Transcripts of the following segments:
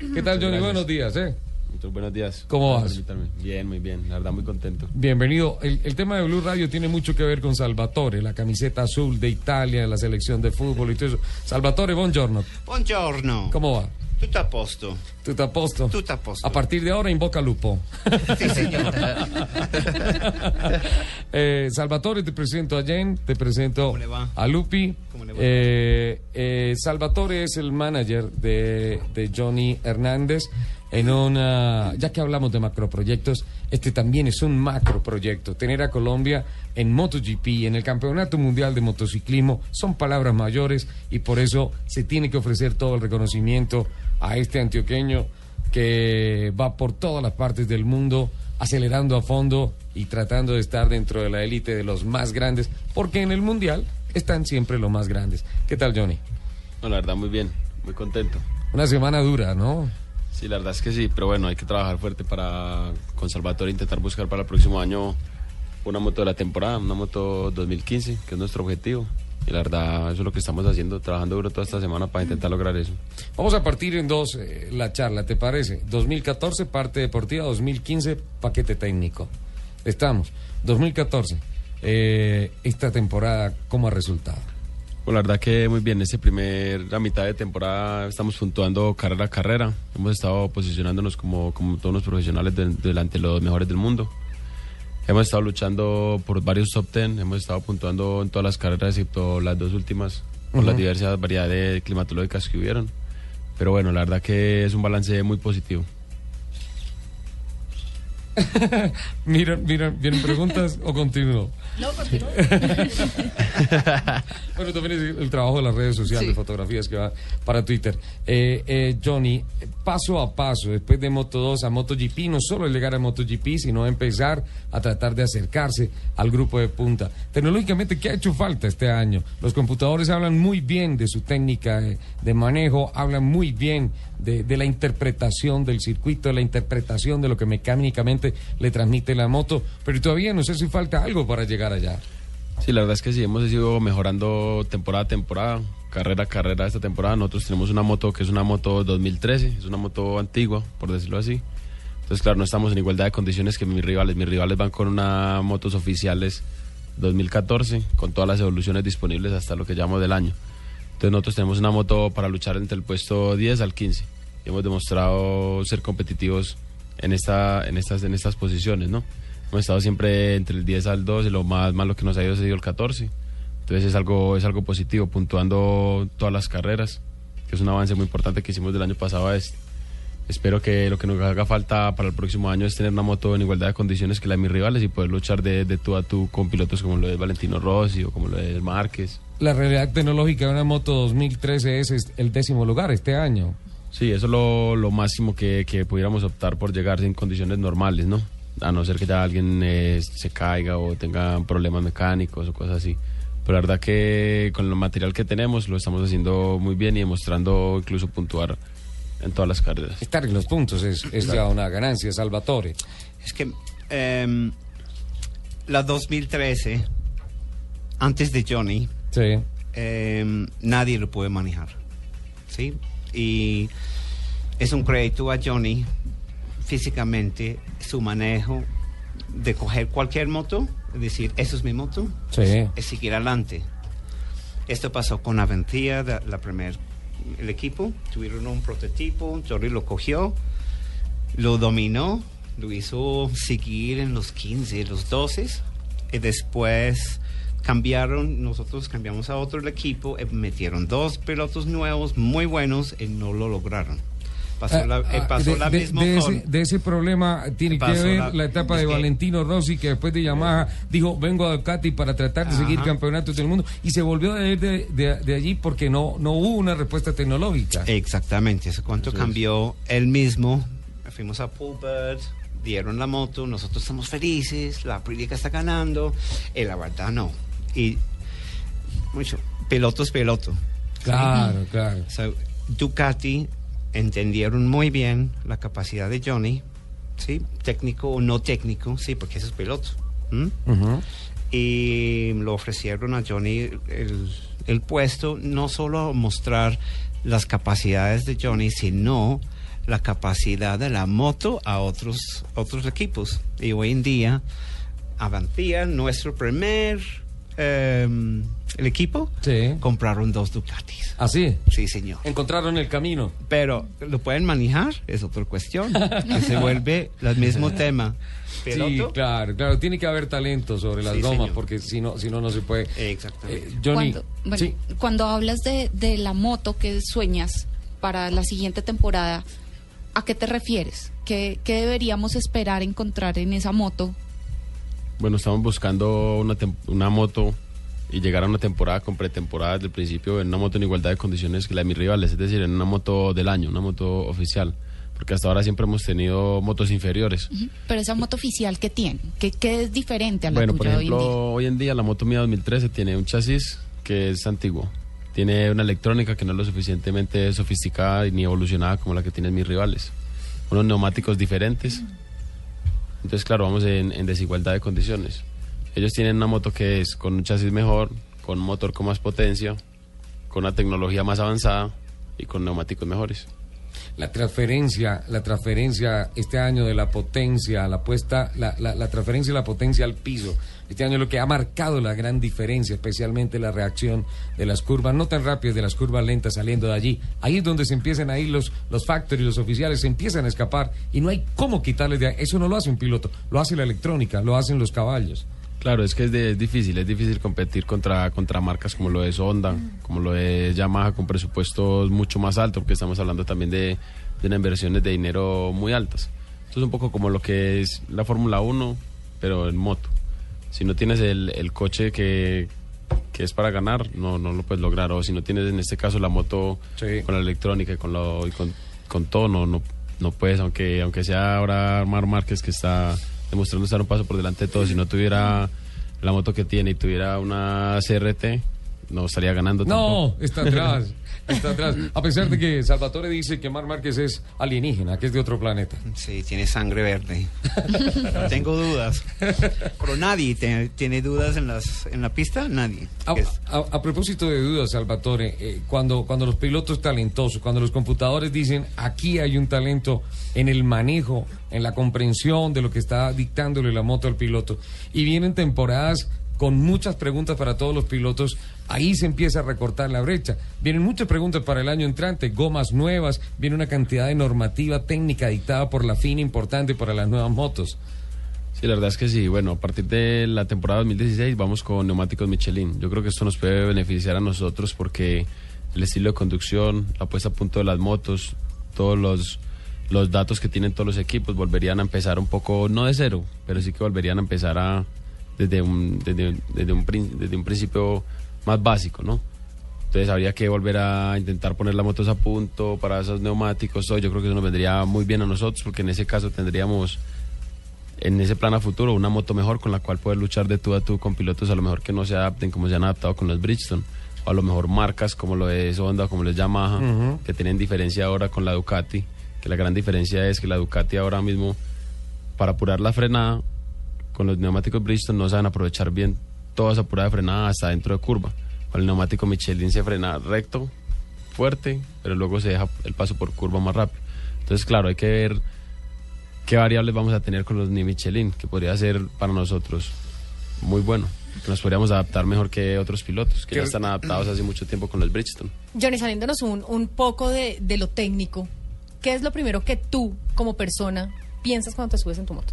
¿Qué tal, Johnny? Buenos días, ¿eh? Muchos buenos días. ¿Cómo vas? Bien, muy bien. La verdad, muy contento. Bienvenido. El, el tema de Blue Radio tiene mucho que ver con Salvatore, la camiseta azul de Italia, la selección de fútbol y todo eso. Salvatore, buongiorno. Buongiorno. ¿Cómo va? Tutto a posto. ¿Tutto a posto? Tutto a posto. A partir de ahora, invoca lupo. Sì, signore. Eh, Salvatore, te presento a Jen, te presento ¿Cómo le va? a Lupi. ¿Cómo le va? Eh, eh, Salvatore es el manager de, de Johnny Hernández. En una, ya que hablamos de macroproyectos, este también es un macroproyecto. Tener a Colombia en MotoGP, en el Campeonato Mundial de Motociclismo, son palabras mayores y por eso se tiene que ofrecer todo el reconocimiento a este antioqueño que va por todas las partes del mundo acelerando a fondo y tratando de estar dentro de la élite de los más grandes, porque en el Mundial están siempre los más grandes. ¿Qué tal, Johnny? No, la verdad, muy bien. Muy contento. Una semana dura, ¿no? Sí, la verdad es que sí, pero bueno, hay que trabajar fuerte para con Salvatore intentar buscar para el próximo año una moto de la temporada, una moto 2015, que es nuestro objetivo. Y la verdad, eso es lo que estamos haciendo, trabajando duro toda esta semana para intentar lograr eso. Vamos a partir en dos eh, la charla, ¿te parece? 2014, parte deportiva, 2015, paquete técnico. Estamos. 2014, eh, esta temporada, ¿cómo ha resultado? Pues la verdad que muy bien, ese primer, la mitad de temporada estamos puntuando carrera a carrera. Hemos estado posicionándonos como, como todos los profesionales de- delante de los mejores del mundo. Hemos estado luchando por varios top ten, hemos estado puntuando en todas las carreras, excepto las dos últimas, por las diversas variedades climatológicas que hubieron. Pero bueno, la verdad que es un balance muy positivo. Mira, mira, ¿vienen preguntas o continúo? No, continúa. Bueno, también es el trabajo de las redes sociales, de fotografías que va para Twitter. Eh, eh, Johnny, paso a paso, después de Moto 2 a MotoGP, no solo es llegar a MotoGP, sino empezar a tratar de acercarse al grupo de punta. Tecnológicamente, ¿qué ha hecho falta este año? Los computadores hablan muy bien de su técnica de, de manejo, hablan muy bien de, de la interpretación del circuito, de la interpretación de lo que mecánicamente le transmite la moto, pero todavía no sé si falta algo para llegar allá. Sí, la verdad es que sí, hemos ido mejorando temporada a temporada, carrera a carrera esta temporada. Nosotros tenemos una moto que es una moto 2013, es una moto antigua, por decirlo así. Entonces, claro, no estamos en igualdad de condiciones que mis rivales. Mis rivales van con una motos oficiales 2014, con todas las evoluciones disponibles hasta lo que llamamos del año. Entonces, nosotros tenemos una moto para luchar entre el puesto 10 al 15. Y hemos demostrado ser competitivos en, esta, en, estas, en estas posiciones, ¿no? Hemos estado siempre entre el 10 al 12, lo más malo que nos ha ido ha sido el 14. Entonces es algo, es algo positivo, puntuando todas las carreras, que es un avance muy importante que hicimos del año pasado a este. Espero que lo que nos haga falta para el próximo año es tener una moto en igualdad de condiciones que la de mis rivales y poder luchar de, de tú a tú con pilotos como lo es Valentino Rossi o como lo es Márquez. La realidad tecnológica de una moto 2013 es, es el décimo lugar este año. Sí, eso es lo, lo máximo que, que pudiéramos optar por llegar en condiciones normales, ¿no? A no ser que ya alguien eh, se caiga o tenga problemas mecánicos o cosas así. Pero la verdad que con el material que tenemos lo estamos haciendo muy bien y demostrando incluso puntuar en todas las carreras. Estar en los puntos es, es ya una ganancia, Salvatore. Es que em, la 2013, antes de Johnny, Sí. em, nadie lo puede manejar. ¿Sí? Y es un crédito a Johnny físicamente, su manejo de coger cualquier moto, es decir, eso es mi moto, Sí. es seguir adelante. Esto pasó con Aventia, la, la primer, el equipo, tuvieron un prototipo, Johnny lo cogió, lo dominó, lo hizo seguir en los 15, los 12, y después cambiaron, nosotros cambiamos a otro el equipo, eh, metieron dos pilotos nuevos muy buenos y no lo lograron. Pasó la, Ah, eh, ah, pasó de, la de- misma de con- ese, de ese problema tiene que ver la- la, etapa de que- Valentino Rossi, que después de Yamaha dijo, vengo a Ducati para tratar de seguir campeonatos del mundo, y se volvió a ir de, de- de allí porque no, no hubo una respuesta tecnológica. Exactamente, eso cuánto cambió él mismo. Fuimos a Pulbert, dieron la moto, nosotros estamos felices, la Aprilia está ganando, y la verdad no. Y mucho, piloto es piloto. Claro, claro. So, Ducati entendieron muy bien la capacidad de Johnny, ¿sí? Técnico o no técnico, sí, porque ese es piloto. y lo ofrecieron a Johnny el, el puesto, no solo a mostrar las capacidades de Johnny, sino la capacidad de la moto a otros, otros equipos. Y hoy en día, Avantia, nuestro primer em, el equipo, Sí. compraron dos Ducatis. Así. Sí, señor. Encontraron el camino. Pero lo pueden manejar, es otra cuestión. que se vuelve el mismo tema. Sí, claro, claro. Tiene que haber talento sobre las Sí, gomas, señor. porque si no, si no, no se puede. Exactamente. Eh, Johnny, cuando, bueno, sí. cuando hablas de, de la moto que sueñas para la siguiente temporada, ¿a qué te refieres? ¿Qué, qué deberíamos esperar encontrar en esa moto? Bueno, estamos buscando una moto y llegar a una temporada con pretemporada desde el principio en una moto en igualdad de condiciones que la de mis rivales, es decir, en una moto del año, una moto oficial. Porque hasta ahora siempre hemos tenido motos inferiores. Pero esa moto oficial, ¿qué tiene? ¿Qué, qué es diferente a la Bueno, por tuya ejemplo, hoy en día? hoy en día la moto mía 2013 tiene un chasis que es antiguo. Tiene una electrónica que no es lo suficientemente sofisticada ni evolucionada como la que tienen mis rivales. Unos neumáticos diferentes. Entonces, claro, vamos en, en desigualdad de condiciones. Ellos tienen una moto que es con un chasis mejor, con un motor con más potencia, con una tecnología más avanzada y con neumáticos mejores. la transferencia, la transferencia este año de la potencia, la puesta, la, transferencia de la potencia al piso. Este año lo que ha marcado la gran diferencia, especialmente la reacción de las curvas, no tan rápidas, de las curvas lentas saliendo de allí. Ahí es donde se empiezan a ir los, los factories, los oficiales, se empiezan a escapar y no hay cómo quitarles de ahí. Eso no lo hace un piloto, lo hace la electrónica, lo hacen los caballos. Claro, es que es, de- es difícil, es difícil competir contra, contra marcas como lo es Honda, como lo es Yamaha, con presupuestos mucho más altos, porque estamos hablando también de, de unas inversiones de dinero muy altas. Esto es un poco como lo que es la Fórmula 1, pero en moto. Si no tienes el, el coche que, que es para ganar, no, no lo puedes lograr. O si no tienes en este caso la moto Sí. con la electrónica y con, lo, y con, con todo, no, no, no puedes, aunque, aunque sea ahora Mar Márquez que está demostrando estar un paso por delante de todos. Si no tuviera la moto que tiene y tuviera una CRT, no estaría ganando No, tampoco. está atrás, está atrás. A pesar de que Salvatore dice que Mar Márquez es alienígena, que es de otro planeta. Sí, tiene sangre verde. No tengo dudas. Pero nadie te- tiene dudas en, las, en la pista, nadie. A, Es- a- a propósito de dudas, Salvatore, eh, cuando, cuando los pilotos talentosos, cuando los computadores dicen aquí hay un talento en el manejo, en la comprensión de lo que está dictándole la moto al piloto, y vienen temporadas con muchas preguntas para todos los pilotos, ahí se empieza a recortar la brecha. Vienen muchas preguntas para el año entrante, gomas nuevas, viene una cantidad de normativa técnica dictada por la FINA importante para las nuevas motos. Sí, la verdad es que sí. Bueno, a partir de la temporada 2016 vamos con neumáticos Michelin. Yo creo que esto nos puede beneficiar a nosotros porque el estilo de conducción, la puesta a punto de las motos, todos los, los datos que tienen todos los equipos volverían a empezar un poco, no de cero, pero sí que volverían a empezar a desde un, desde, desde un, desde un principio más básico, ¿no? Entonces habría que volver a intentar poner las motos a punto para esos neumáticos. todo. Yo creo que eso nos vendría muy bien a nosotros porque en ese caso tendríamos en ese plan a futuro una moto mejor con la cual poder luchar de tú a tú con pilotos a lo mejor que no se adapten como se han adaptado con los Bridgestone o a lo mejor marcas como lo es Honda como lo es Yamaha que tienen diferencia ahora con la Ducati que la gran diferencia es que la Ducati ahora mismo para apurar la frenada con los neumáticos Bridgestone no saben aprovechar bien toda esa apurada de frenada hasta dentro de curva con el neumático Michelin se frena recto fuerte pero luego se deja el paso por curva más rápido entonces claro hay que ver qué variables vamos a tener con los ni Michelin, que podría ser para nosotros muy bueno, que nos podríamos adaptar mejor que otros pilotos, que ¿Qué- ya están adaptados hace mucho tiempo con los Bridgestone. Johnny, saliéndonos un, un poco de, de lo técnico, ¿qué es lo primero que tú, como persona, piensas cuando te subes en tu moto?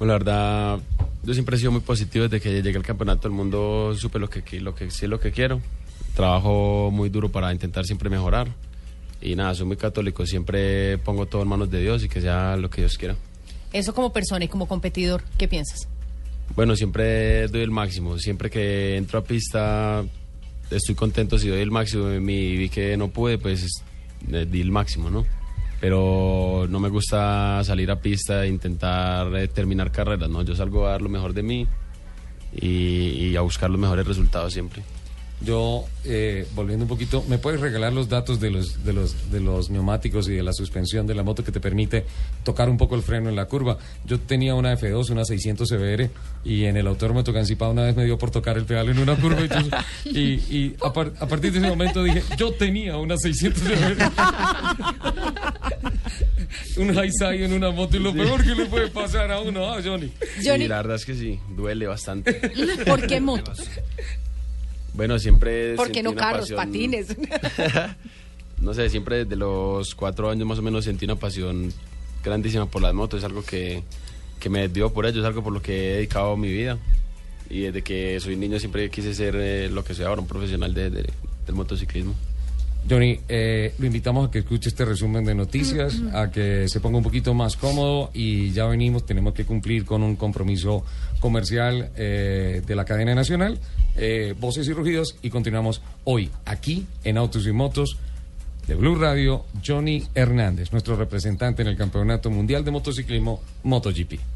Bueno, la verdad, yo siempre he sido muy positivo desde que llegué al campeonato del mundo, supe lo que, lo que sí es lo que quiero, trabajo muy duro para intentar siempre mejorar Y nada, soy muy católico, siempre pongo todo en manos de Dios y que sea lo que Dios quiera. Eso como persona y como competidor, ¿qué piensas? Bueno, siempre doy el máximo. Siempre que entro a pista, estoy contento si doy el máximo. Y vi que no pude, pues di el máximo, ¿no? Pero no me gusta salir a pista e intentar eh, terminar carreras, ¿no? Yo salgo a dar lo mejor de mí y, y a buscar los mejores resultados siempre. Yo, eh, volviendo un poquito, ¿me puedes regalar los datos de los, de, los, de los neumáticos y de la suspensión de la moto que te permite tocar un poco el freno en la curva? Yo tenía una F2, una 600 CBR, y en el autódromo Tocancipá una vez me dio por tocar el pedal en una curva. Y, y, y a, par- a partir de ese momento dije, yo tenía una 600 CBR. un high side en una moto y lo peor que le puede pasar a uno, ah, Johnny. Johnny, Sí, la verdad es que sí, duele bastante. ¿por qué motos? Bueno, siempre... ¿Por qué sentí no carros, pasión- patines? no sé, siempre desde los cuatro años más o menos sentí una pasión grandísima por las motos. Es algo que, que me dio por ello, es algo por lo que he dedicado mi vida. Y desde que soy niño siempre quise ser eh, lo que soy ahora, un profesional de- de- del motociclismo. Johnny, eh, lo invitamos a que escuche este resumen de noticias, a que se ponga un poquito más cómodo y ya venimos, tenemos que cumplir con un compromiso comercial eh, de la cadena nacional, eh, Voces y Rugidos, y continuamos hoy aquí en Autos y Motos de Blue Radio, Johnny Hernández, nuestro representante en el Campeonato Mundial de Motociclismo MotoGP.